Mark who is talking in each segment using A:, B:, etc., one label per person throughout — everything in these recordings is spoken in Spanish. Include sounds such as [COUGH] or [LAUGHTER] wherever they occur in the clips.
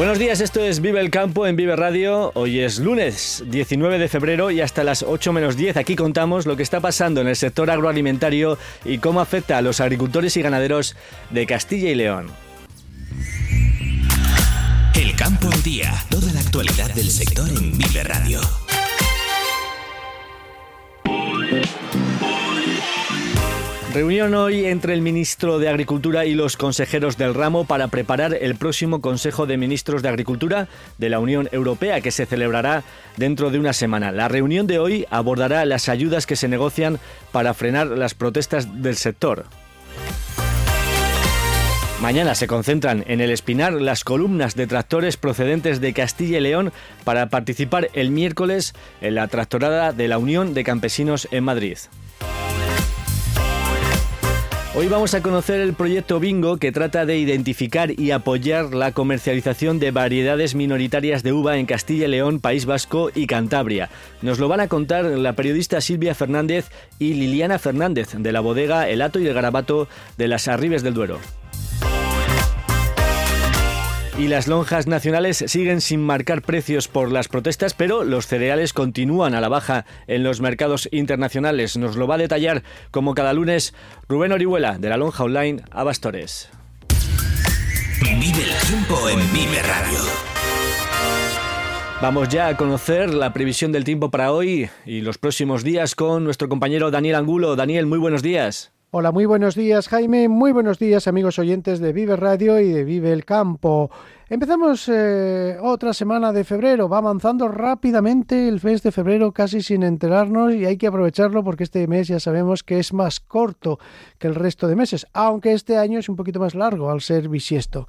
A: Buenos días, esto es Vive el Campo en Vive Radio. Hoy es lunes 19 de febrero y hasta las 8 menos 10 aquí contamos lo que está pasando en el sector agroalimentario y cómo afecta a los agricultores y ganaderos de Castilla y León.
B: El Campo al Día, toda la actualidad del sector en Vive Radio.
A: Reunión hoy entre el ministro de Agricultura y los consejeros del ramo para preparar el próximo Consejo de Ministros de Agricultura de la Unión Europea que se celebrará dentro de una semana. La reunión de hoy abordará las ayudas que se negocian para frenar las protestas del sector. Mañana se concentran en el Espinar las columnas de tractores procedentes de Castilla y León para participar el miércoles en la tractorada de la Unión de Campesinos en Madrid. Hoy vamos a conocer el proyecto Bingo que trata de identificar y apoyar la comercialización de variedades minoritarias de uva en Castilla y León, País Vasco y Cantabria. Nos lo van a contar la periodista Silvia Fernández y Liliana Fernández de la bodega El Hato y el Garabato de las Arribes del Duero. Y las lonjas nacionales siguen sin marcar precios por las protestas, pero los cereales continúan a la baja en los mercados internacionales. Nos lo va a detallar como cada lunes Rubén Orihuela de la lonja online Abastores.
B: Vive el tiempo en Vive Radio.
A: Vamos ya a conocer la previsión del tiempo para hoy y los próximos días con nuestro compañero Daniel Angulo. Daniel, muy buenos días.
C: Hola, muy buenos días Jaime, muy buenos días amigos oyentes de Vive Radio y de Vive el Campo. Empezamos eh, otra semana de febrero, va avanzando rápidamente el mes de febrero casi sin enterarnos y hay que aprovecharlo porque este mes ya sabemos que es más corto que el resto de meses, aunque este año es un poquito más largo al ser bisiesto.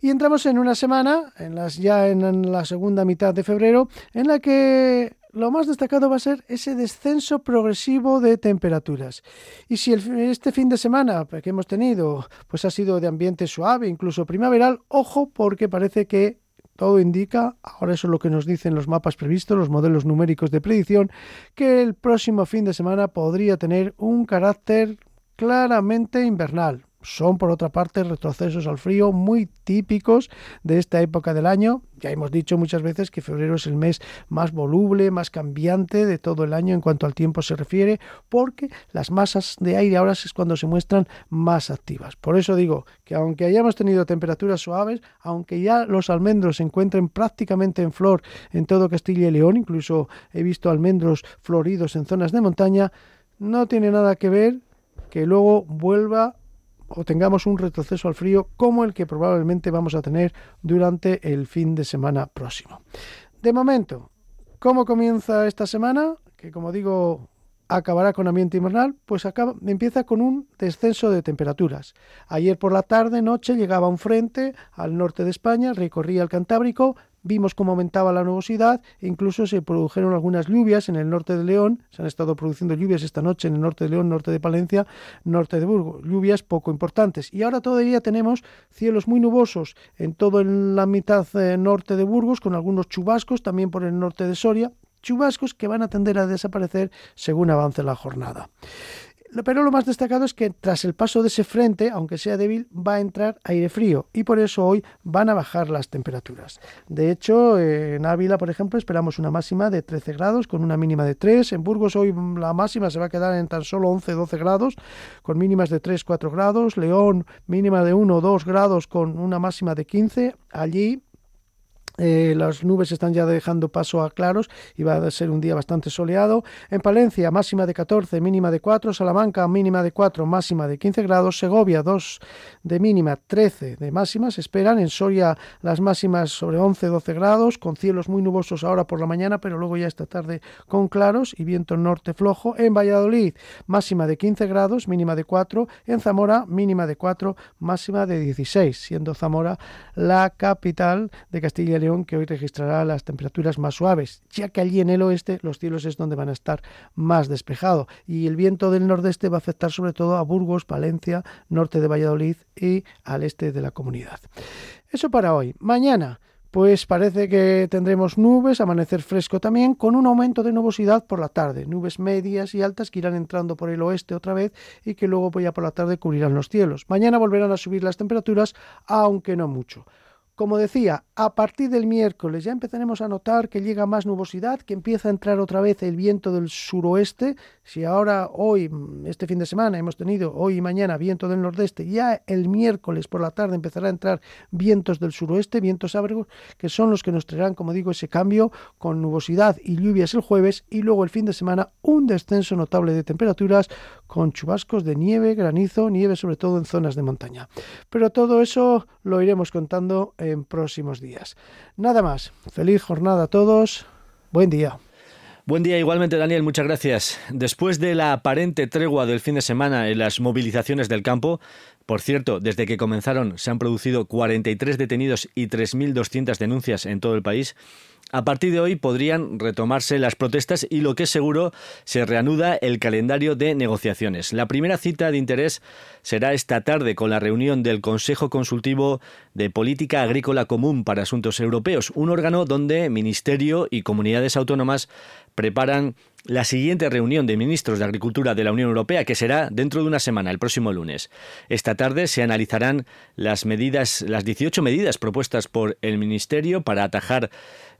C: Y entramos en una semana, en las, ya en la segunda mitad de febrero, en la que lo más destacado va a ser ese descenso progresivo de temperaturas. Y si este fin de semana que hemos tenido pues ha sido de ambiente suave, incluso primaveral, ojo porque parece que todo indica, ahora eso es lo que nos dicen los mapas previstos, los modelos numéricos de predicción, que el próximo fin de semana podría tener un carácter claramente invernal. Son, por otra parte, retrocesos al frío muy típicos de esta época del año. Ya hemos dicho muchas veces que febrero es el mes más voluble, más cambiante de todo el año en cuanto al tiempo se refiere, porque las masas de aire ahora es cuando se muestran más activas. Por eso digo que aunque hayamos tenido temperaturas suaves, aunque ya los almendros se encuentren prácticamente en flor en todo Castilla y León, incluso he visto almendros floridos en zonas de montaña, no tiene nada que ver que luego vuelva o tengamos un retroceso al frío como el que probablemente vamos a tener durante el fin de semana próximo. De momento, ¿cómo comienza esta semana? Que como digo, acabará con ambiente invernal, pues acaba, empieza con un descenso de temperaturas. Ayer por la tarde, noche, llegaba un frente al norte de España, recorría el Cantábrico, vimos cómo aumentaba la nubosidad e incluso se produjeron algunas lluvias en el norte de León, se han estado produciendo lluvias esta noche en el norte de León, norte de Palencia, norte de Burgos, lluvias poco importantes. Y ahora todavía tenemos cielos muy nubosos en toda la mitad eh, norte de Burgos, con algunos chubascos también por el norte de Soria, chubascos que van a tender a desaparecer según avance la jornada. Pero lo más destacado es que tras el paso de ese frente, aunque sea débil, va a entrar aire frío y por eso hoy van a bajar las temperaturas. De hecho, en Ávila, por ejemplo, esperamos una máxima de 13 grados con una mínima de 3. En Burgos hoy la máxima se va a quedar en tan solo 11-12 grados con mínimas de 3-4 grados. León mínima de 1-2 grados con una máxima de 15. Allí Eh, las nubes están ya dejando paso a claros y va a ser un día bastante soleado. En Palencia, máxima de 14, mínima de 4. Salamanca, mínima de 4, máxima de 15 grados. Segovia, 2 de mínima, 13 de máxima. Se esperan. En Soria, las máximas sobre 11, 12 grados, con cielos muy nubosos ahora por la mañana, pero luego ya esta tarde con claros y viento norte flojo. En Valladolid, máxima de 15 grados, mínima de 4. En Zamora, mínima de 4, máxima de 16, siendo Zamora la capital de Castilla y León que hoy registrará las temperaturas más suaves, ya que allí en el oeste los cielos es donde van a estar más despejados y el viento del nordeste va a afectar sobre todo a Burgos, Palencia, norte de Valladolid y al este de la comunidad. Eso para hoy. Mañana pues parece que tendremos nubes, amanecer fresco también, con un aumento de nubosidad por la tarde, nubes medias y altas que irán entrando por el oeste otra vez y que luego pues ya por la tarde cubrirán los cielos. Mañana volverán a subir las temperaturas, aunque no mucho. Como decía, a partir del miércoles ya empezaremos a notar que llega más nubosidad, que empieza a entrar otra vez el viento del suroeste. Si ahora, hoy, este fin de semana, hemos tenido hoy y mañana viento del nordeste, ya el miércoles por la tarde empezará a entrar vientos del suroeste, vientos ábregos, que son los que nos traerán, como digo, ese cambio con nubosidad y lluvias el jueves y luego el fin de semana un descenso notable de temperaturas con chubascos de nieve, granizo, nieve sobre todo en zonas de montaña. Pero todo eso lo iremos contando en próximos días. Nada más. Feliz jornada a todos. Buen día.
A: Buen día igualmente, Daniel, muchas gracias. Después de la aparente tregua del fin de semana en las movilizaciones del campo, por cierto, desde que comenzaron se han producido 43 detenidos y 3.200 denuncias en todo el país, a partir de hoy podrían retomarse las protestas y lo que es seguro se reanuda el calendario de negociaciones. La primera cita de interés será esta tarde con la reunión del Consejo Consultivo de Política Agrícola Común para Asuntos Europeos, un órgano donde Ministerio y comunidades autónomas preparan la siguiente reunión de ministros de Agricultura de la Unión Europea, que será dentro de una semana, el próximo lunes. Esta tarde se analizarán las medidas, las 18 medidas propuestas por el Ministerio para atajar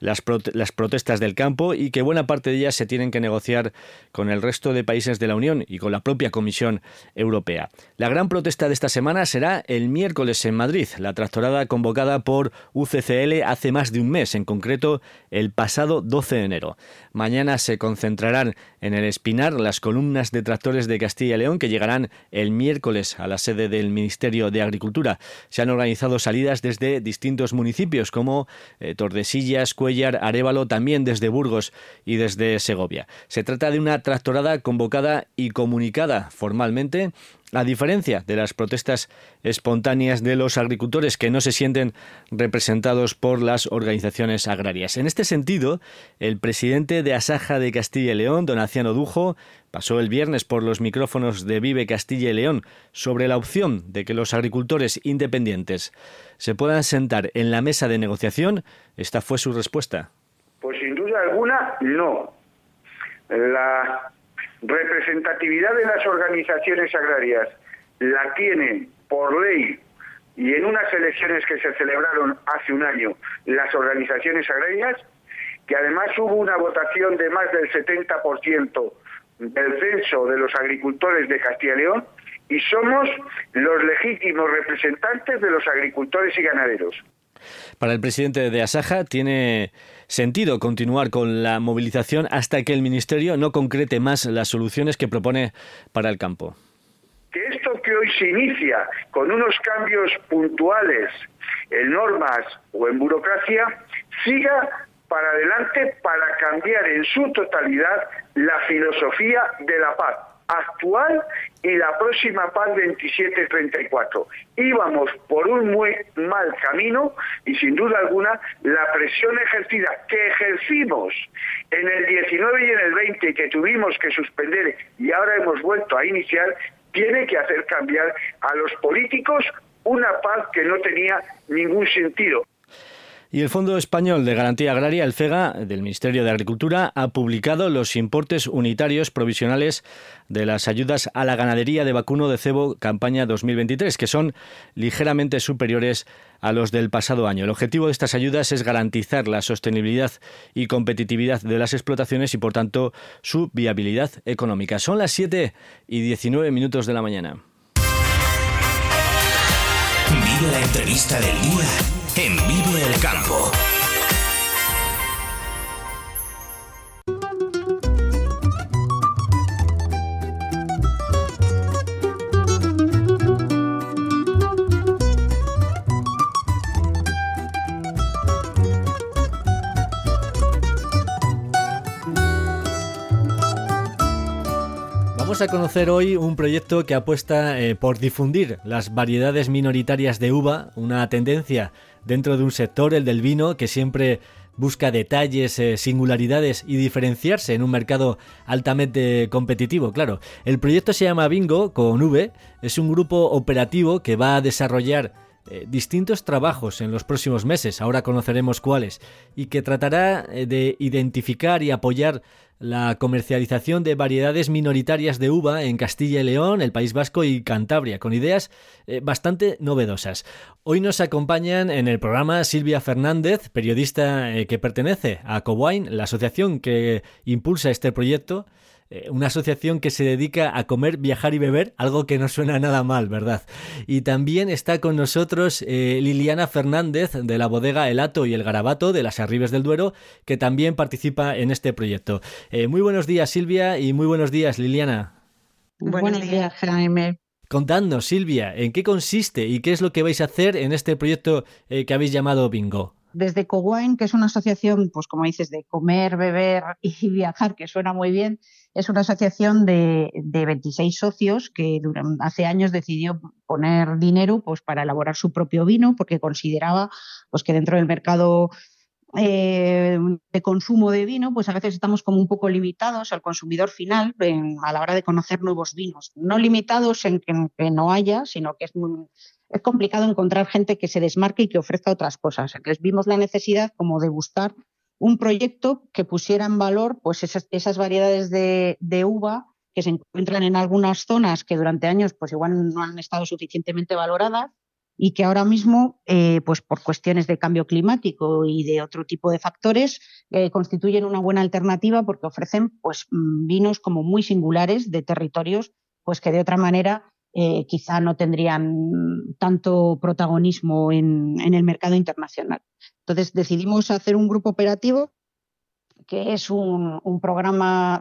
A: las, las protestas del campo y que buena parte de ellas se tienen que negociar con el resto de países de la Unión y con la propia Comisión Europea. La gran protesta de esta semana será el miércoles en Madrid, la tractorada convocada por UCCL hace más de un mes, en concreto el pasado 12 de enero. Mañana se concentrarán en el Espinar las columnas de tractores de Castilla y León que llegarán el miércoles a la sede del Ministerio de Agricultura. Se han organizado salidas desde distintos municipios como eh, Tordesillas, Cuellar, Arevalo, también desde Burgos y desde Segovia. Se trata de una tractorada convocada y comunicada formalmente a diferencia de las protestas espontáneas de los agricultores que no se sienten representados por las organizaciones agrarias. En este sentido, el presidente de Asaja de Castilla y León, Donaciano Dujo, pasó el viernes por los micrófonos de Vive Castilla y León sobre la opción de que los agricultores independientes se puedan sentar en la mesa de negociación. Esta fue su respuesta.
D: Pues sin duda alguna, no. La representatividad de las organizaciones agrarias la tienen por ley y en unas elecciones que se celebraron hace un año las organizaciones agrarias, que además hubo una votación de más del 70% del censo de los agricultores de Castilla y León, y somos los legítimos representantes de los agricultores y ganaderos.
A: Para el presidente de Asaja tiene sentido continuar con la movilización hasta que el Ministerio no concrete más las soluciones que propone para el campo.
D: Que esto que hoy se inicia con unos cambios puntuales en normas o en burocracia siga para adelante para cambiar en su totalidad la filosofía de la paz actual y la próxima PAN 2734. Íbamos por un muy mal camino y sin duda alguna la presión ejercida que ejercimos en el 19 y en el 20 que tuvimos que suspender y ahora hemos vuelto a iniciar tiene que hacer cambiar a los políticos una paz que no tenía ningún sentido.
A: Y el Fondo Español de Garantía Agraria, el FEGA, del Ministerio de Agricultura, ha publicado los importes unitarios provisionales de las ayudas a la ganadería de vacuno de cebo campaña 2023, que son ligeramente superiores a los del pasado año. El objetivo de estas ayudas es garantizar la sostenibilidad y competitividad de las explotaciones y, por tanto, su viabilidad económica. Son las 7 y 19 minutos de la mañana.
B: Vive la entrevista del día en Vive el Campo.
A: a conocer hoy un proyecto que apuesta eh, por difundir las variedades minoritarias de uva, una tendencia dentro de un sector, el del vino, que siempre busca detalles, eh, singularidades y diferenciarse en un mercado altamente competitivo, claro. El proyecto se llama Bingo con V, es un grupo operativo que va a desarrollar eh, distintos trabajos en los próximos meses, ahora conoceremos cuáles, y que tratará eh, de identificar y apoyar la comercialización de variedades minoritarias de uva en Castilla y León, el País Vasco y Cantabria, con ideas eh, bastante novedosas. Hoy nos acompañan en el programa Silvia Fernández, periodista que pertenece a Cowine, la asociación que impulsa este proyecto, eh, una asociación que se dedica a comer, viajar y beber, algo que no suena nada mal, ¿verdad? Y también está con nosotros eh, Liliana Fernández de la bodega El Ato y el Garabato de las Arribes del Duero, que también participa en este proyecto. Eh, muy buenos días, Silvia, y muy buenos días, Liliana.
E: Buenos días, Jaime.
A: Contadnos, Silvia, ¿en qué consiste y qué es lo que vais a hacer en este proyecto que habéis llamado Bingo?
E: Desde Cowine, que es una asociación, pues como dices, de comer, beber y [LAUGHS] viajar, que suena muy bien, es una asociación de, de 26 socios que hace años decidió poner dinero pues, para elaborar su propio vino porque consideraba pues, que dentro del mercado eh, de consumo de vino, pues a veces estamos como un poco limitados al consumidor final a la hora de conocer nuevos vinos. No limitados en que, no haya, sino que es es complicado encontrar gente que se desmarque y que ofrezca otras cosas. Entonces vimos la necesidad como de buscar un proyecto que pusiera en valor pues esas, variedades de, uva que se encuentran en algunas zonas que durante años pues igual no han estado suficientemente valoradas y que ahora mismo, eh, pues por cuestiones de cambio climático y de otro tipo de factores, eh, constituyen una buena alternativa porque ofrecen pues mm, vinos como muy singulares de territorios pues que de otra manera eh, quizá no tendrían tanto protagonismo en, el mercado internacional. Entonces decidimos hacer un grupo operativo que es un, programa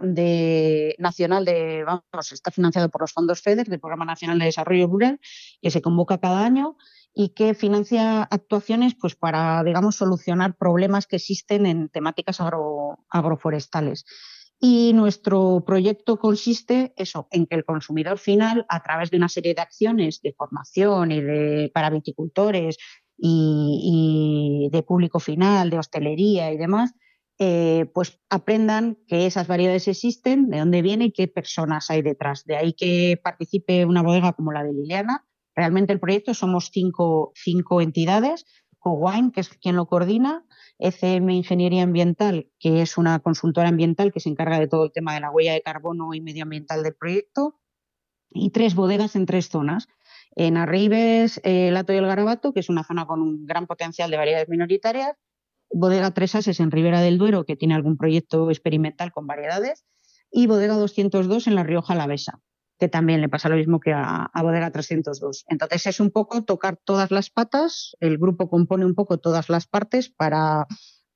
E: nacional de, vamos, está financiado por los fondos FEDER, del Programa Nacional de Desarrollo Rural, que se convoca cada año y que financia actuaciones pues, para, digamos, solucionar problemas que existen en temáticas agroforestales. Y nuestro proyecto consiste eso, en que el consumidor final, a través de una serie de acciones de formación y de para viticultores y, de público final, de hostelería y demás, eh, pues aprendan que esas variedades existen, de dónde vienen y qué personas hay detrás. De ahí que participe una bodega como la de Liliana. Realmente el proyecto somos cinco, cinco entidades, Cowine, que es quien lo coordina, ECM Ingeniería Ambiental, que es una consultora ambiental que se encarga de todo el tema de la huella de carbono y medioambiental del proyecto, y tres bodegas en tres zonas. En Arribes, el Ato y el Garabato, que es una zona con un gran potencial de variedades minoritarias. Bodega Tres Ases en Ribera del Duero, que tiene algún proyecto experimental con variedades. Y Bodega 202 en La Rioja Alavesa que también le pasa lo mismo que a, Bodega 302. Entonces es un poco tocar todas las patas, el grupo compone un poco todas las partes para,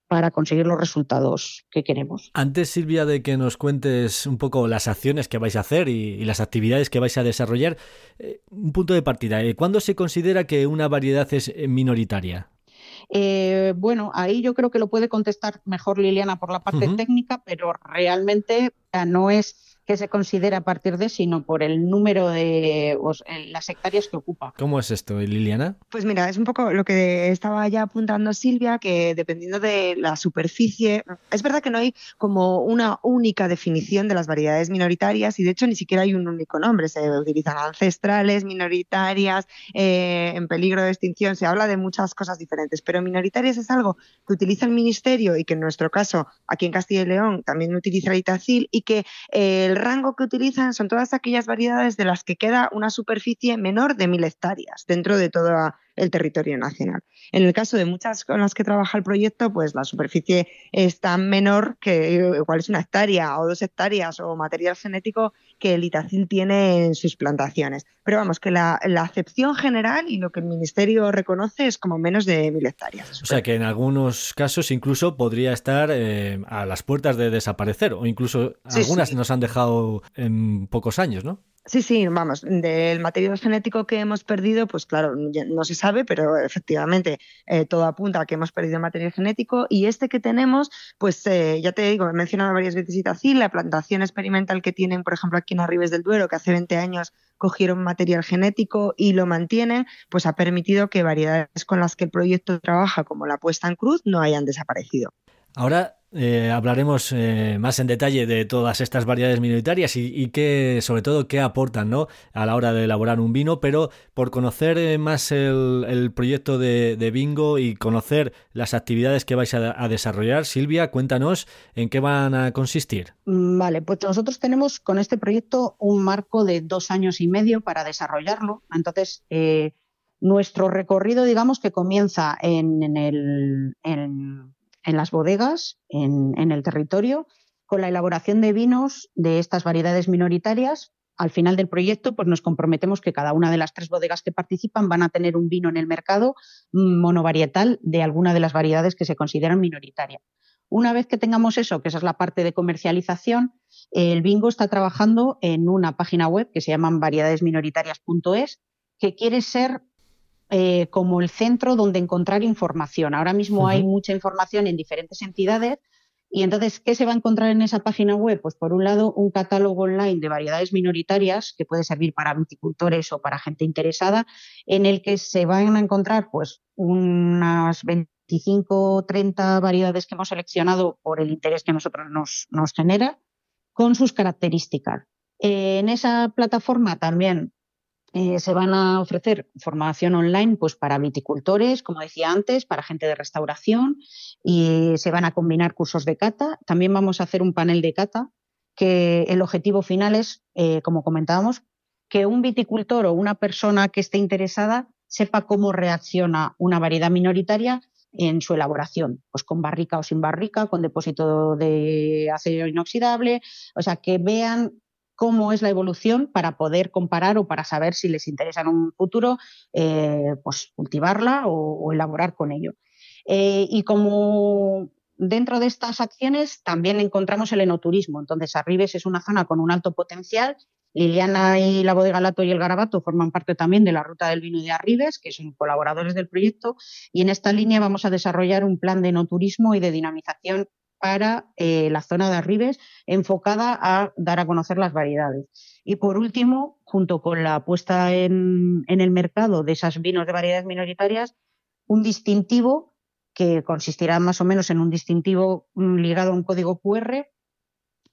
E: para conseguir los resultados que queremos.
A: Antes, Silvia, de que nos cuentes un poco las acciones que vais a hacer y, las actividades que vais a desarrollar, eh, un punto de partida. Eh, ¿Cuándo se considera que una variedad es eh,
E: bueno, ahí yo creo que lo puede contestar mejor Liliana por la parte técnica, pero realmente no es que se considera a partir de, sino por el número de las hectáreas que ocupa.
A: ¿Cómo es esto, Liliana?
F: Pues mira, es un poco lo que estaba ya apuntando Silvia, que dependiendo de la superficie, es verdad que no hay como una única definición de las variedades minoritarias y de hecho ni siquiera hay un único nombre, se utilizan ancestrales, minoritarias, eh, en peligro de extinción, se habla de muchas cosas diferentes, pero minoritarias es algo que utiliza el Ministerio y que en nuestro caso aquí en Castilla y León también utiliza el ITACIL y que eh, el rango que utilizan son todas aquellas variedades de las que queda una superficie menor de mil hectáreas dentro de toda el territorio nacional. En el caso de muchas con las que trabaja el proyecto, pues la superficie es tan menor que igual es una hectárea o dos hectáreas o material genético que el Itacil tiene en sus plantaciones. Pero vamos, que la, acepción general y lo que el Ministerio reconoce es como menos de mil hectáreas.
A: O sea que en algunos casos incluso podría estar eh, a las puertas de desaparecer o incluso algunas nos han dejado en pocos años, ¿no?
F: Sí, sí, vamos, del material genético que hemos perdido, pues claro, no se sabe, pero efectivamente eh, todo apunta a que hemos perdido material genético y este que tenemos, pues eh, ya te digo, he mencionado varias veces Itacil, la plantación experimental que tienen, por ejemplo, aquí en Arribes del Duero, que hace 20 años cogieron material genético y lo mantienen, pues ha permitido que variedades con las que el proyecto trabaja, como la puesta en cruz, no hayan desaparecido.
A: Ahora eh, hablaremos eh, más en detalle de todas estas variedades minoritarias y, sobre todo, qué aportan ¿no? a la hora de elaborar un vino, pero por conocer eh, más el, proyecto de, Bingo y conocer las actividades que vais a, desarrollar, Silvia, cuéntanos en qué van a consistir.
E: Mm, vale, pues nosotros tenemos con este proyecto un marco de dos años y medio para desarrollarlo. Entonces, nuestro recorrido, digamos que comienza en, el las bodegas, en, el territorio, con la elaboración de vinos de estas variedades minoritarias. Al final del proyecto, pues nos comprometemos que cada una de las tres bodegas que participan van a tener un vino en el mercado monovarietal de alguna de las variedades que se consideran minoritarias. Una vez que tengamos eso, que esa es la parte de comercialización, el Bingo está trabajando en una página web que se llama variedadesminoritarias.es, que quiere ser eh, como el centro donde encontrar información. Ahora mismo hay mucha información en diferentes entidades y entonces, ¿qué se va a encontrar en esa página web? Pues por un lado, un catálogo online de variedades minoritarias que puede servir para viticultores o para gente interesada, en el que se van a encontrar pues unas 25 o 30 variedades que hemos seleccionado por el interés que nosotros nos, nos genera, con sus características. En esa plataforma también eh, se van a ofrecer formación online pues, para viticultores, como decía antes, para gente de restauración y se van a combinar cursos de cata. También vamos a hacer un panel de cata que el objetivo final es, eh, como comentábamos, que un viticultor o una persona que esté interesada sepa cómo reacciona una variedad minoritaria en su elaboración, pues con barrica o sin barrica, con depósito de acero inoxidable, o sea, que vean cómo es la evolución para poder comparar o para saber si les interesa en un futuro eh, pues cultivarla o, elaborar con ello. Eh, y como dentro de estas acciones también encontramos el enoturismo. Entonces, Arribes es una zona con un alto potencial. Liliana y la bodega Lato y el Garabato forman parte también de la ruta del vino de Arribes, que son colaboradores del proyecto. Y en esta línea vamos a desarrollar un plan de enoturismo y de dinamización para eh, la zona de Arribes, enfocada a dar a conocer las variedades. Y por último, junto con la puesta en, el mercado de esas vinos de variedades minoritarias, un distintivo que consistirá más o menos en un distintivo mm, ligado a un código QR,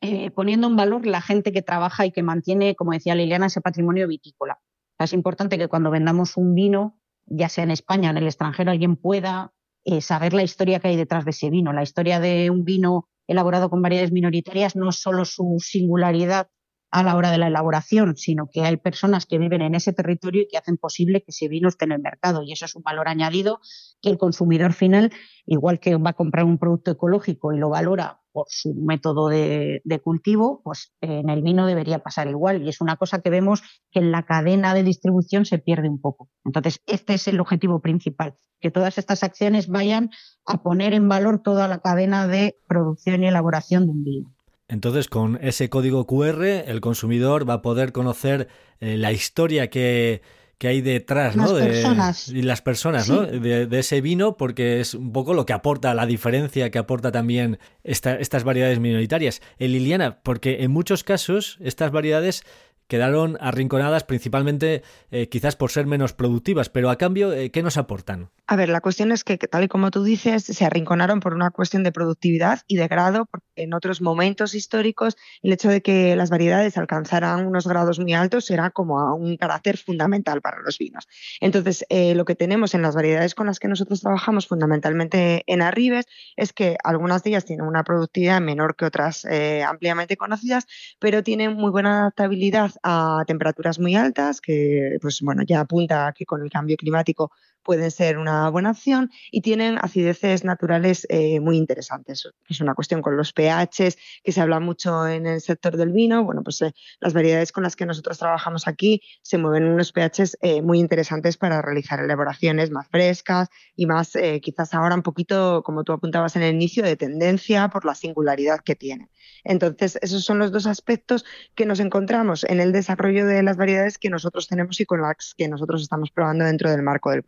E: eh, poniendo en valor la gente que trabaja y que mantiene, como decía Liliana, ese patrimonio vitícola. Es importante que cuando vendamos un vino, ya sea en España o en el extranjero, alguien pueda eh, saber la historia que hay detrás de ese vino. La historia de un vino elaborado con variedades minoritarias no solo su singularidad a la hora de la elaboración, sino que hay personas que viven en ese territorio y que hacen posible que ese vino esté en el mercado. Y eso es un valor añadido que el consumidor final, igual que va a comprar un producto ecológico y lo valora por su método de, cultivo, pues en el vino debería pasar igual. Y es una cosa que vemos que en la cadena de distribución se pierde un poco. Entonces, este es el objetivo principal, que todas estas acciones vayan a poner en valor toda la cadena de producción y elaboración de un vino.
A: Entonces, con ese código QR, el consumidor va a poder conocer eh, la historia que, que hay detrás,
E: ¿no?
A: de,
E: personas.
A: Y las personas, ¿no? De, ese vino, porque es un poco lo que aporta, la diferencia que aporta también estas variedades minoritarias. En Liliana, porque en muchos casos estas variedades quedaron arrinconadas principalmente eh, quizás por ser menos productivas, pero a cambio, eh, ¿qué nos aportan?
F: A ver, la cuestión es que, tal y como tú dices, se arrinconaron por una cuestión de productividad y de grado, porque en otros momentos históricos el hecho de que las variedades alcanzaran unos grados muy altos era como un carácter fundamental para los vinos. Entonces, eh, lo que tenemos en las variedades con las que nosotros trabajamos fundamentalmente en Arribes es que algunas de ellas tienen una productividad menor que otras ampliamente conocidas, pero tienen muy buena adaptabilidad a temperaturas muy altas, que pues bueno, ya apunta que con el cambio climático pueden ser una buena opción y tienen acideces naturales eh, muy interesantes. Es una cuestión con los pHs que se habla mucho en el sector del vino. Bueno, pues eh, las variedades con las que nosotros trabajamos aquí se mueven unos pHs eh, muy interesantes para realizar elaboraciones más frescas y más quizás ahora un poquito, como tú apuntabas en el inicio, de tendencia por la singularidad que tienen. Entonces, esos son los dos aspectos que nos encontramos en el desarrollo de las variedades que nosotros tenemos y con las que nosotros estamos probando dentro del marco del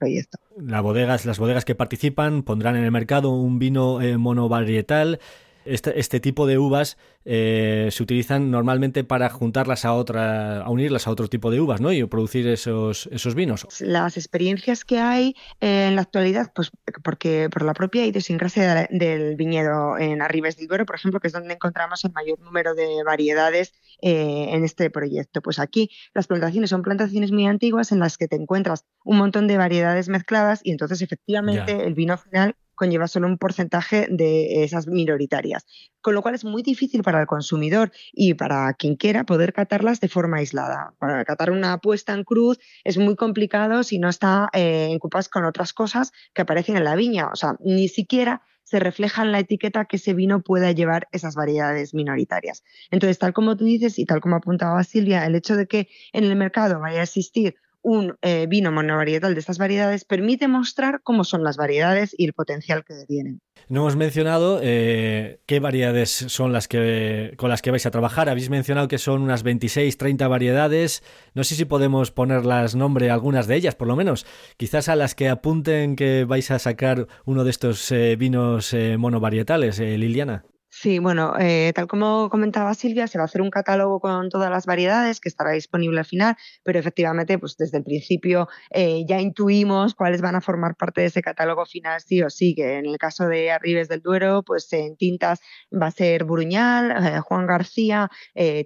A: Las bodegas, las bodegas que participan pondrán en el mercado un vino eh, monovarietal este, este, tipo de uvas eh, se utilizan normalmente para juntarlas a otra, a unirlas a otro tipo de uvas, ¿no? Y producir esos, esos vinos.
F: Las experiencias que hay eh, en la actualidad, pues porque por la propia idiosincrasia del viñedo en Arribes del Duero, por ejemplo, que es donde encontramos el mayor número de variedades eh, en este proyecto. Pues aquí las plantaciones son plantaciones muy antiguas en las que te encuentras un montón de variedades mezcladas y entonces efectivamente el vino final conlleva solo un porcentaje de esas minoritarias, con lo cual es muy difícil para el consumidor y para quien quiera poder catarlas de forma aislada. Para catar una puesta en cruz es muy complicado si no está eh, en cupas con otras cosas que aparecen en la viña, o sea, ni siquiera se refleja en la etiqueta que ese vino pueda llevar esas variedades minoritarias. Entonces, tal como tú dices y tal como apuntaba Silvia, el hecho de que en el mercado vaya a existir un eh, vino monovarietal de estas variedades permite mostrar cómo son las variedades y el potencial que tienen.
A: No hemos mencionado eh, qué variedades son las que con las que vais a trabajar. Habéis mencionado que son unas 26, 30 variedades. No sé si podemos ponerlas nombre a algunas de ellas, por lo menos. Quizás a las que apunten que vais a sacar uno de estos eh, vinos monovarietales, Liliana.
F: Sí, bueno, eh, tal como comentaba Silvia, se va a hacer un catálogo con todas las variedades que estará disponible al final, pero efectivamente, pues desde el principio eh, ya intuimos cuáles van a formar parte de ese catálogo final, sí o sí, que en el caso de Arribes del Duero, pues en tintas va a ser Buruñal, eh, Juan García,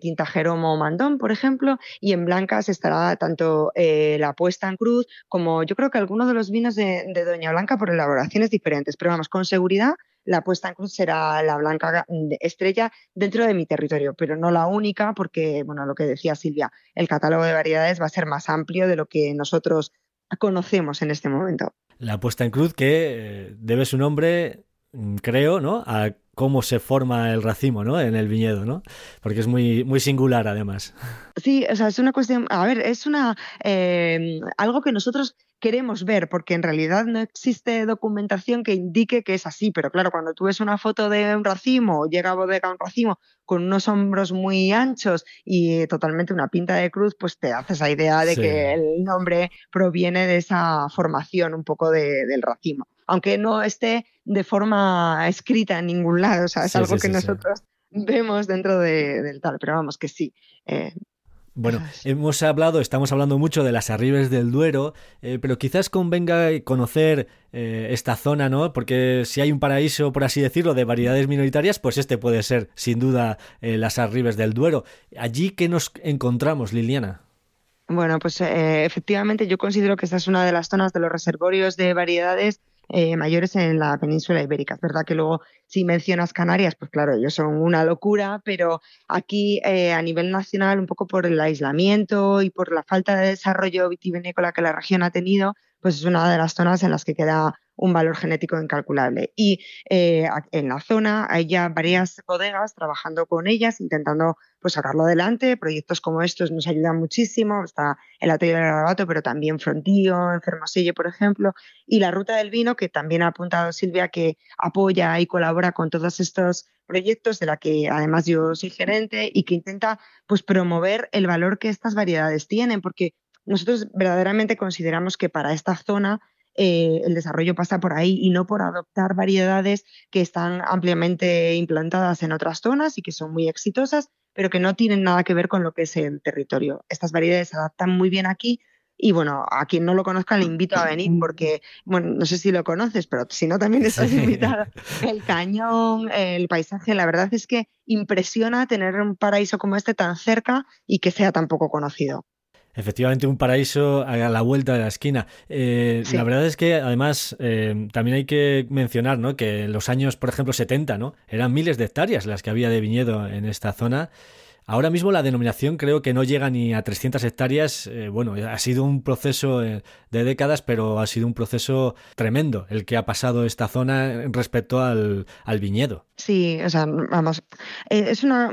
F: tinta Jeromo Mandón, por ejemplo, y en blancas estará tanto la puesta en cruz como yo creo que algunos de los vinos de Doña Blanca por elaboraciones diferentes, pero vamos, con seguridad la puesta en cruz será la blanca estrella dentro de mi territorio, pero no la única porque, bueno, lo que decía Silvia, el catálogo de variedades va a ser más amplio de lo que nosotros conocemos en este momento.
A: La puesta en cruz que eh, debe su nombre, mm, creo, ¿no? A cómo se forma el racimo, ¿no? En el viñedo, ¿no? Porque es muy, muy singular, además.
F: Sí, o sea, es una cuestión, a ver, es una eh, algo que nosotros queremos ver, porque en realidad no existe documentación que indique que es así, pero claro, cuando tú ves una foto de un racimo, llega a bodega un racimo con unos hombros muy anchos y totalmente una pinta de cruz, pues te haces la idea de que el nombre proviene de esa formación un poco del racimo, aunque no esté de forma escrita en ningún lado, o sea, es algo que nosotros vemos dentro del tal, pero vamos que sí. Eh,
A: bueno, hemos hablado, estamos hablando mucho de las arribes del Duero, eh, pero quizás convenga conocer eh, esta zona, ¿no? Porque si hay un paraíso, por así decirlo, de variedades minoritarias, pues este puede ser, sin duda, eh, las arribes del Duero. Allí, ¿qué nos encontramos, Liliana?
F: Bueno, pues efectivamente yo considero que esta es una de las zonas de los reservorios de variedades eh, mayores en la península ibérica. Es verdad que luego, si mencionas Canarias, pues claro, ellos son una locura, pero aquí eh, a nivel nacional, un poco por el aislamiento y por la falta de desarrollo vitivinícola que la región ha tenido, pues es una de las zonas en las que queda un valor genético incalculable. Y eh, en la zona hay ya varias bodegas trabajando con ellas, intentando pues, sacarlo adelante. Proyectos como estos nos ayudan muchísimo. Está el Atelier de Garabato, pero también Frontío, Enfermoselle, por ejemplo. Y la Ruta del Vino, que también ha apuntado Silvia, que apoya y colabora con todos estos proyectos, de la que además yo soy gerente, y que intenta pues, promover el valor que estas variedades tienen, porque nosotros verdaderamente consideramos que para esta zona eh, el desarrollo pasa por ahí y no por adoptar variedades que están ampliamente implantadas en otras zonas y que son muy exitosas, pero que no tienen nada que ver con lo que es el territorio. Estas variedades se adaptan muy bien aquí y bueno, a quien no lo conozca le invito a venir porque, bueno, no sé si lo conoces, pero si no también estás invitado. [LAUGHS] El cañón, el paisaje, la verdad es que impresiona tener un paraíso como este tan cerca y que sea tan poco conocido.
A: Efectivamente, un paraíso a la vuelta de la esquina. Eh, la verdad es que, además, eh, también hay que mencionar ¿no? que en los años, por ejemplo, 70, ¿no? eran miles de hectáreas las que había de viñedo en esta zona. Ahora mismo la denominación creo que no llega ni a 300 hectáreas. Eh, bueno, ha sido un proceso eh, de décadas, pero ha sido un proceso tremendo el que ha pasado esta zona respecto al, viñedo.
F: Sí, o sea, vamos, eh, es una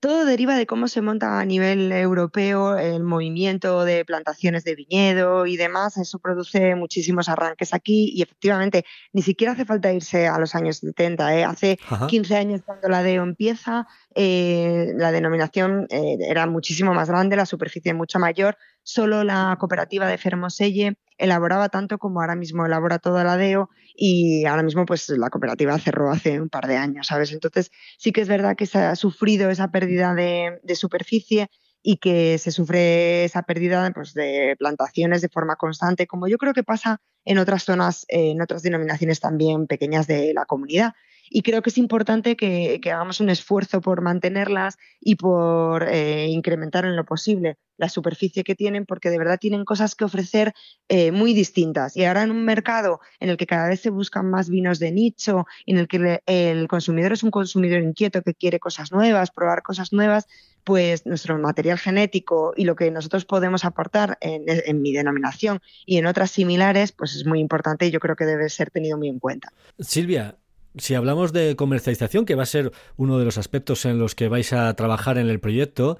F: todo deriva de cómo se monta a nivel europeo el movimiento de plantaciones de viñedo y demás. Eso produce muchísimos arranques aquí y efectivamente ni siquiera hace falta irse a los años 70. Hace 15 años cuando la DEO empieza, la denominación era muchísimo más grande, la superficie mucho mayor solo la cooperativa de Fermoselle elaboraba tanto como ahora mismo elabora todo el ADEO y ahora mismo pues la cooperativa cerró hace un par de años, ¿sabes? Entonces sí que es verdad que se ha sufrido esa pérdida de, superficie y que se sufre esa pérdida pues, de plantaciones de forma constante, como yo creo que pasa en otras zonas, en otras denominaciones también pequeñas de la comunidad y creo que es importante que, hagamos un esfuerzo por mantenerlas y por eh, incrementar en lo posible la superficie que tienen porque de verdad tienen cosas que ofrecer eh, muy distintas. Y ahora en un mercado en el que cada vez se buscan más vinos de nicho, en el que el consumidor es un consumidor inquieto que quiere cosas nuevas, probar cosas nuevas, pues nuestro material genético y lo que nosotros podemos aportar en, en mi denominación y en otras similares, pues es muy importante y yo creo que debe ser tenido muy en cuenta.
A: Silvia, si hablamos de comercialización, que va a ser uno de los aspectos en los que vais a trabajar en el proyecto,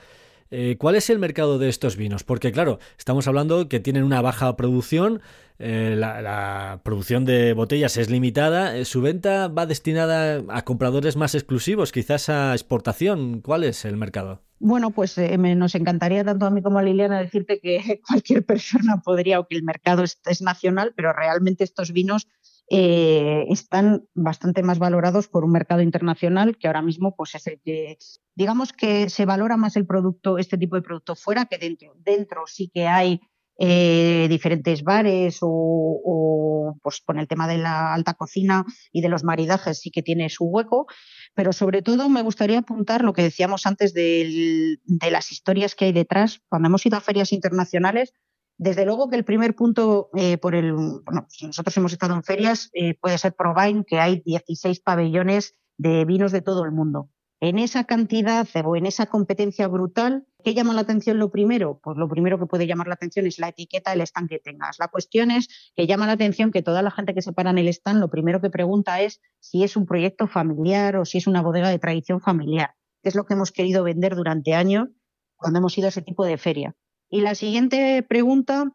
A: eh, ¿cuál es el mercado de estos vinos? Porque claro, estamos hablando que tienen una baja producción, eh, la, producción de botellas es limitada, eh, su venta va destinada a compradores más exclusivos, quizás a exportación. ¿Cuál es el mercado?
E: Bueno, pues nos encantaría tanto a mí como a Liliana decirte que [LAUGHS] cualquier persona podría o que el mercado es nacional, pero realmente estos vinos eh, están bastante más valorados por un mercado internacional que ahora mismo pues es digamos que se valora más el producto este tipo de producto fuera que dentro. Dentro sí que hay eh, diferentes bares o, pues con el tema de la alta cocina y de los maridajes sí que tiene su hueco pero sobre todo me gustaría apuntar lo que decíamos antes de las historias que hay detrás. Cuando hemos ido a ferias internacionales desde luego que el primer punto eh, por el, bueno, nosotros hemos estado en ferias, eh, puede ser Provine, que hay 16 pabellones de vinos de todo el mundo. En esa cantidad o en esa competencia brutal, ¿qué llama la atención lo primero? Pues lo primero que puede llamar la atención es la etiqueta del stand que tengas. La cuestión es que llama la atención que toda la gente que se para en el stand lo primero que pregunta es si es un proyecto familiar o si es una bodega de tradición familiar, que es lo que hemos querido vender durante años cuando hemos ido a ese tipo de feria. Y la siguiente pregunta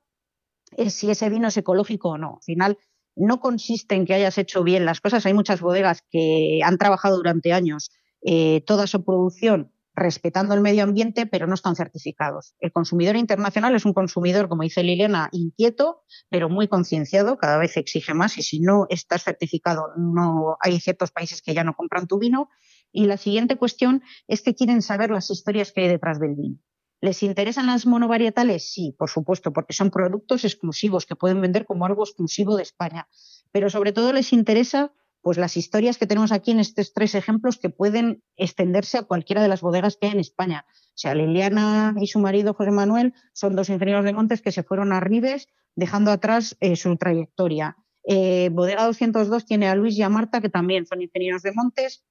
E: es si ese vino es ecológico o no. Al final, no consiste en que hayas hecho bien las cosas. Hay muchas bodegas que han trabajado durante años eh, toda su producción respetando el medio ambiente, pero no están certificados. El consumidor internacional es un consumidor, como dice Liliana, inquieto, pero muy concienciado, cada vez exige más y si no estás certificado, no hay ciertos países que ya no compran tu vino. Y la siguiente cuestión es que quieren saber las historias que hay detrás del vino. ¿Les interesan las monovarietales? Sí, por supuesto, porque son productos exclusivos que pueden vender como algo exclusivo de España. Pero sobre todo les interesa pues las historias que tenemos aquí en estos tres ejemplos que pueden extenderse a cualquiera de las bodegas que hay en España. O sea, Liliana y su marido José Manuel son dos ingenieros de montes que se fueron a Ribes dejando atrás eh, su trayectoria. Eh, Bodega 202 tiene a Luis y a Marta, que también son ingenieros de montes,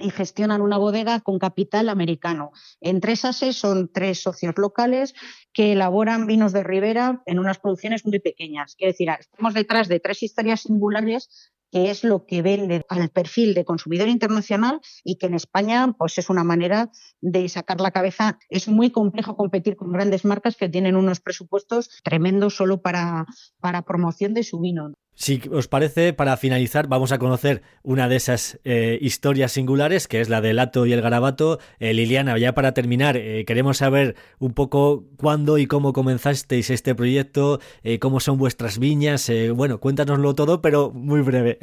E: y gestionan una bodega con capital americano. Entre esas son tres socios locales que elaboran vinos de Ribera en unas producciones muy pequeñas. Quiero decir, estamos detrás de tres historias singulares que es lo que vende al perfil de consumidor internacional y que en España pues es una manera de sacar la cabeza. Es muy complejo competir con grandes marcas que tienen unos presupuestos tremendos solo para, para promoción de su vino.
A: Si os parece, para finalizar, vamos a conocer una de esas eh, historias singulares, que es la del Lato y el Garabato. Eh, Liliana, ya para terminar, eh, queremos saber un poco cuándo y cómo comenzasteis este proyecto, cómo son vuestras viñas. bueno, cuéntanoslo todo, pero muy breve.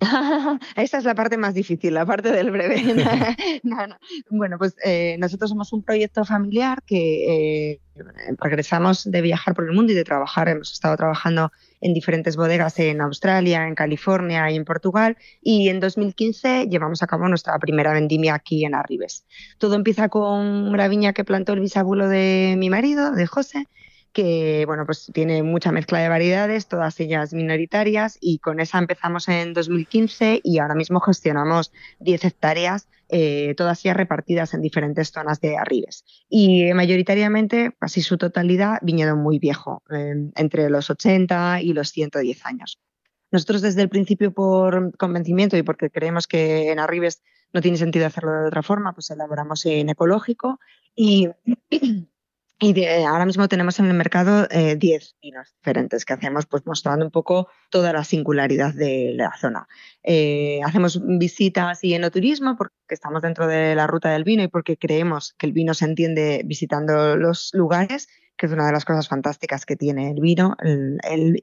A: [LAUGHS]
F: Esta es la parte más difícil, la parte del breve. [LAUGHS] [LAUGHS] Bueno, pues nosotros somos un proyecto familiar que regresamos de viajar por el mundo y de trabajar. Hemos estado trabajando en diferentes bodegas en Australia, en California y en Portugal. Y en 2015 llevamos a cabo nuestra primera vendimia aquí en Arribes. Todo empieza con una viña que plantó el bisabuelo de mi marido, de José, que bueno, pues tiene mucha mezcla de variedades, todas ellas minoritarias, y con esa empezamos en 2015 y ahora mismo gestionamos 10 hectáreas, eh, todas ellas repartidas en diferentes zonas de Arribes. Y mayoritariamente, casi su totalidad, viñedo muy viejo, entre los 80 y los 110 años. Nosotros desde el principio por convencimiento y porque creemos que en Arribes no tiene sentido hacerlo de otra forma, pues elaboramos en ecológico y [CLEARS THROAT] Y ahora mismo tenemos en el mercado 10 eh, vinos diferentes que hacemos, pues mostrando un poco toda la singularidad de la zona. Eh, hacemos visitas y enoturismo porque estamos dentro de la ruta del vino y porque creemos que el vino se entiende visitando los lugares, que es una de las cosas fantásticas que tiene el vino,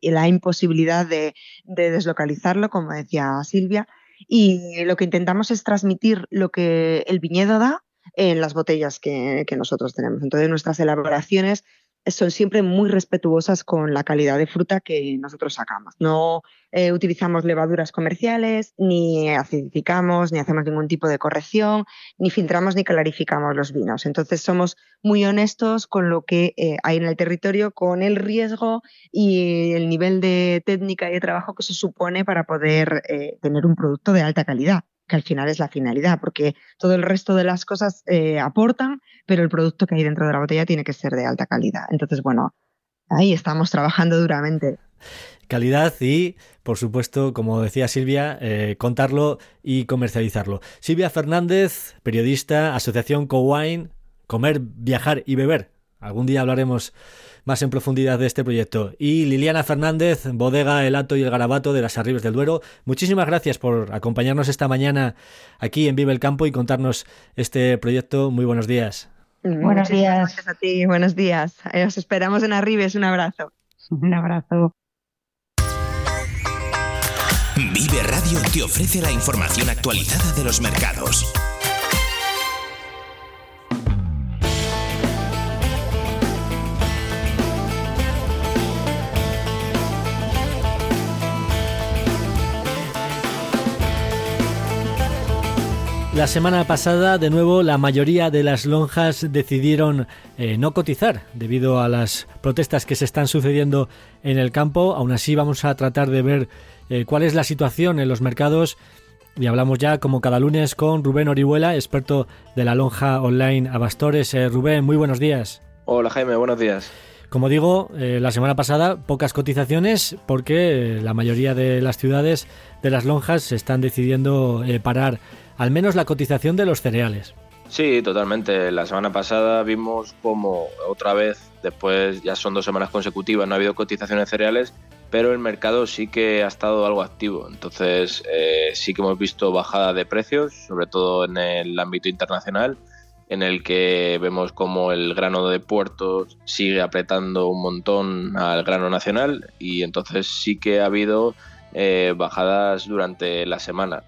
F: la imposibilidad de deslocalizarlo, como decía Silvia. Y lo que intentamos es transmitir lo que el viñedo da en las botellas que, nosotros tenemos. Entonces, nuestras elaboraciones son siempre muy respetuosas con la calidad de fruta que nosotros sacamos. No eh, utilizamos levaduras comerciales, ni acidificamos, ni hacemos ningún tipo de corrección, ni filtramos ni clarificamos los vinos. Entonces somos muy honestos con lo que eh, hay en el territorio, con el riesgo y el nivel de técnica y de trabajo que se supone para poder eh, tener un producto de alta calidad que al final es la finalidad, porque todo el resto de las cosas eh, aportan, pero el producto que hay dentro de la botella tiene que ser de alta calidad. Entonces, bueno, ahí estamos trabajando duramente.
A: Calidad y, por supuesto, como decía Silvia, eh, contarlo y comercializarlo. Silvia Fernández, periodista, Asociación Cowine, Comer, Viajar y Beber. Algún día hablaremos más en profundidad de este proyecto. Y Liliana Fernández, Bodega, El Ato y el Garabato de las Arribes del Duero, muchísimas gracias por acompañarnos esta mañana aquí en Vive el Campo y contarnos este proyecto. Muy buenos días.
F: Buenos días. Gracias a ti, buenos días. Os esperamos en Arribes. Un abrazo.
E: Un abrazo.
B: Vive Radio te ofrece la información actualizada de los mercados.
A: La semana pasada, de nuevo, la mayoría de las lonjas decidieron eh, no cotizar debido a las protestas que se están sucediendo en el campo. Aún así, vamos a tratar de ver eh, cuál es la situación en los mercados. Y hablamos ya, como cada lunes, con Rubén Orihuela, experto de la lonja online Abastores. Eh, Rubén, muy buenos días.
G: Hola Jaime, buenos días.
A: Como digo, la semana pasada pocas cotizaciones porque la mayoría de las ciudades de las lonjas se están decidiendo parar al menos la cotización de los cereales.
G: Sí, totalmente. La semana pasada vimos como otra vez, después ya son dos semanas consecutivas, no ha habido cotizaciones cereales, pero el mercado sí que ha estado algo activo. Entonces eh, sí que hemos visto bajada de precios, sobre todo en el ámbito internacional, en el que vemos como el grano de puertos sigue apretando un montón al grano nacional y entonces sí que ha habido eh, bajadas durante la semana.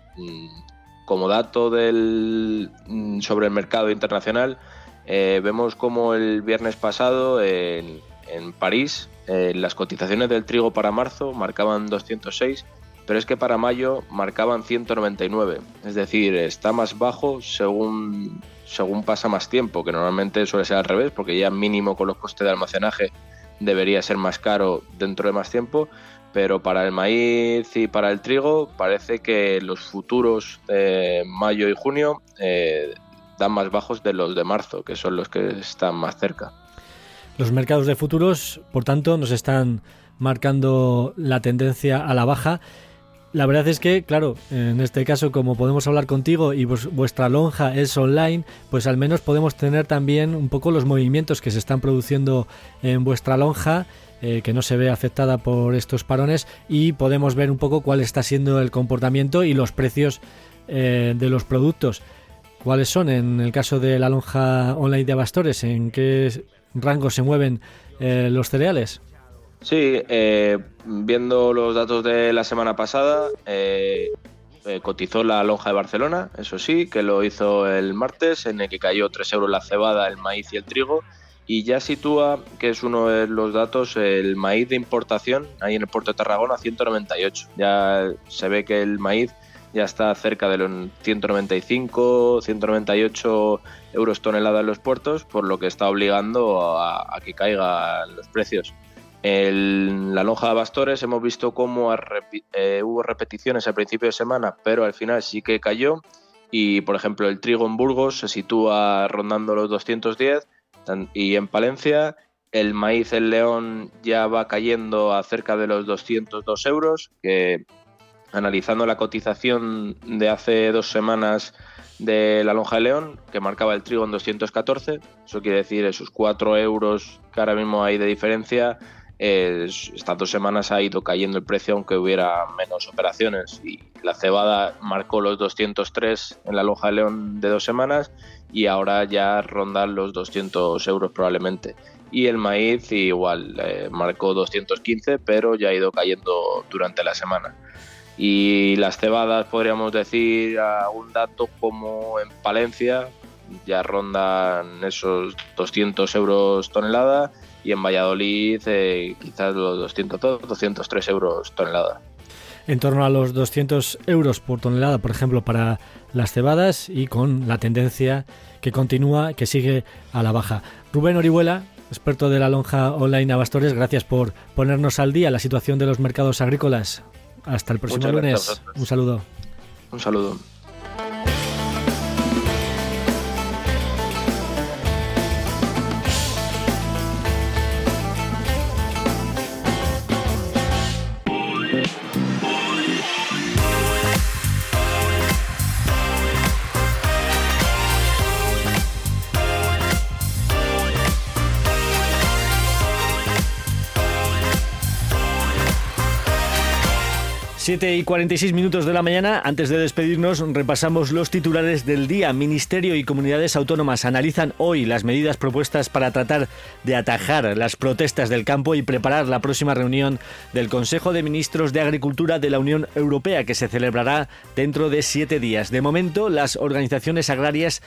G: Como dato del, mm, sobre el mercado internacional, eh, vemos como el viernes pasado en, París eh, las cotizaciones del trigo para marzo marcaban 206, pero es que para mayo marcaban 199. Es decir, está más bajo según, según pasa más tiempo, que normalmente suele ser al revés, porque ya mínimo con los costes de almacenaje debería ser más caro dentro de más tiempo pero para el maíz y para el trigo parece que los futuros de mayo y junio eh, dan más bajos de los de marzo, que son los que están más cerca.
A: Los mercados de futuros, por tanto, nos están marcando la tendencia a la baja. La verdad es que, claro, en este caso, como podemos hablar contigo y vuestra lonja es online, pues al menos podemos tener también un poco los movimientos que se están produciendo en vuestra lonja eh, que no se ve afectada por estos parones y podemos ver un poco cuál está siendo el comportamiento y los precios eh, de los productos. ¿Cuáles son en el caso de la lonja online de Abastores? ¿En qué rango se mueven eh, los cereales?
G: Sí, viendo los datos de la semana pasada, cotizó la lonja de Barcelona, eso sí, que lo hizo el martes, en el que cayó 3 euros la cebada, el maíz y el trigo, y ya sitúa, que es uno de los datos, el maíz de importación ahí en el puerto de Tarragona 198. Ya se ve que el maíz ya está cerca de los 195, 198 euros tonelada en los puertos, por lo que está obligando a, que caigan los precios. En la lonja de Bastores hemos visto cómo eh, hubo repeticiones al principio de semana, pero al final sí que cayó. Y por ejemplo, el trigo en Burgos se sitúa rondando los 210 y en Palencia el maíz en León ya va cayendo a cerca de los 202 euros, que analizando la cotización de hace dos semanas de la lonja de León, que marcaba el trigo en 214, eso quiere decir esos 4 euros que ahora mismo hay de diferencia, estas dos semanas ha ido cayendo el precio aunque hubiera menos operaciones. Y la cebada marcó los 203 en la lonja de León de dos semanas y ahora ya rondan los 200 euros probablemente. Y el maíz igual eh, marcó 215 pero ya ha ido cayendo durante la semana. Y las cebadas podríamos decir un dato como en Palencia ya rondan esos 200 euros tonelada y en Valladolid eh, quizás los 200, 203 euros tonelada.
A: En torno a los 200 euros por tonelada, por ejemplo, para las cebadas y con la tendencia que continúa, que sigue a la baja. Rubén Orihuela, experto de la lonja online Abastores, gracias por ponernos al día la situación de los mercados agrícolas. Hasta el próximo lunes. Un saludo.
G: Un saludo.
A: 7 y 46 minutos de la mañana, antes de despedirnos, repasamos los titulares del día. Ministerio y comunidades autónomas analizan hoy las medidas propuestas para tratar de atajar las protestas del campo y preparar la próxima reunión del Consejo de Ministros de Agricultura de la Unión Europea, que se celebrará dentro de siete días. De momento, las organizaciones agrarias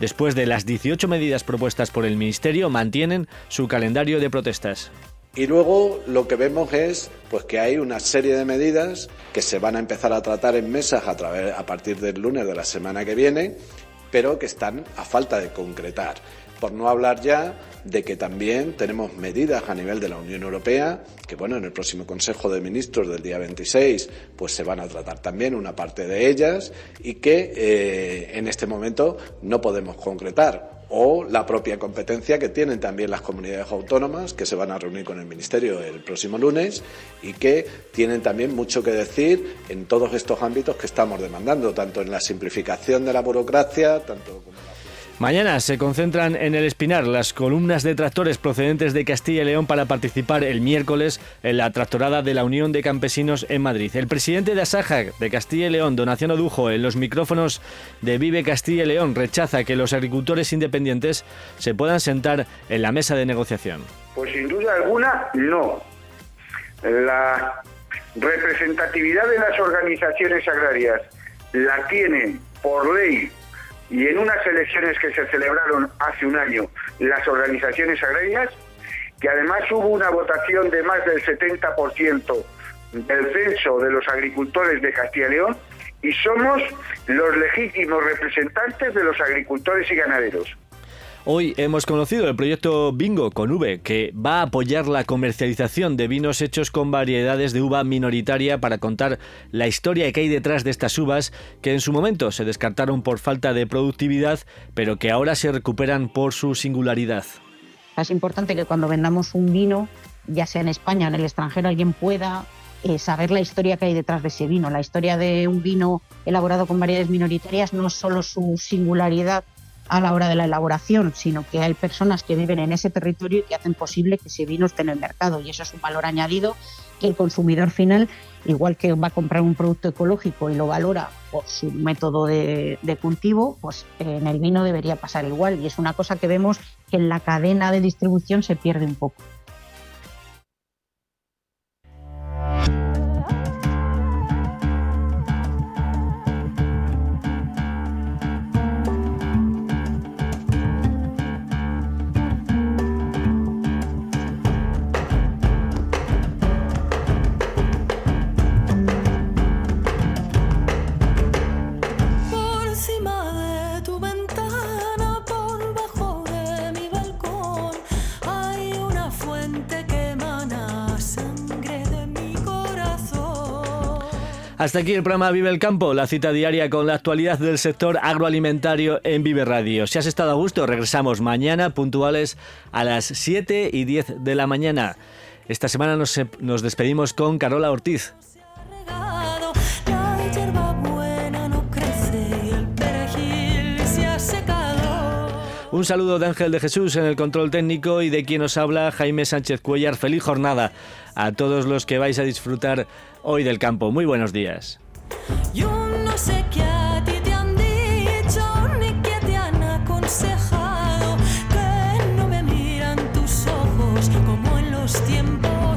A: Después de las 18 medidas propuestas por el Ministerio, mantienen su calendario de protestas.
H: Y luego lo que vemos es pues que hay una serie de medidas que se van a empezar a tratar en mesas a, través, a partir del lunes de la semana que viene, pero que están a falta de concretar. Por no hablar ya de que también tenemos medidas a nivel de la Unión Europea, que bueno, en el próximo Consejo de Ministros del día 26, pues se van a tratar también una parte de ellas y que eh, en este momento no podemos concretar o la propia competencia que tienen también las comunidades autónomas que se van a reunir con el Ministerio el próximo lunes y que tienen también mucho que decir en todos estos ámbitos que estamos demandando, tanto en la simplificación de la burocracia, tanto como
A: Mañana se concentran en el Espinar las columnas de tractores procedentes de Castilla y León para participar el miércoles en la tractorada de la Unión de Campesinos en Madrid. El presidente de Asaja de Castilla y León, Donación Odujo, en los micrófonos de Vive Castilla y León rechaza que los agricultores independientes se puedan sentar en la mesa de negociación.
D: Pues sin duda alguna, no. La representatividad de las organizaciones agrarias la tienen por ley y en unas elecciones que se celebraron hace un año las organizaciones agrarias, que además hubo una votación de más del 70% del censo de los agricultores de Castilla y León, y somos los legítimos representantes de los agricultores y ganaderos.
A: Hoy hemos conocido el proyecto Bingo con V, que va a apoyar la comercialización de vinos hechos con variedades de uva minoritaria para contar la historia que hay detrás de estas uvas que en su momento se descartaron por falta de productividad, pero que ahora se recuperan por su singularidad.
E: Es importante que cuando vendamos un vino, ya sea en España o en el extranjero, alguien pueda eh, saber la historia que hay detrás de ese vino. La historia de un vino elaborado con variedades minoritarias no solo su singularidad a la hora de la elaboración, sino que hay personas que viven en ese territorio y que hacen posible que ese vino esté en el mercado. Y eso es un valor añadido que el consumidor final, igual que va a comprar un producto ecológico y lo valora por su método de, de cultivo, pues en el vino debería pasar igual. Y es una cosa que vemos que en la cadena de distribución se pierde un poco.
A: Hasta aquí el programa Vive el Campo, la cita diaria con la actualidad del sector agroalimentario en Vive Radio. Si has estado a gusto, regresamos mañana puntuales a las 7 y 10 de la mañana. Esta semana nos, nos despedimos con Carola Ortiz. Un saludo de Ángel de Jesús en el control técnico y de quien os habla Jaime Sánchez Cuellar. Feliz jornada a todos los que vais a disfrutar hoy del campo. Muy buenos días.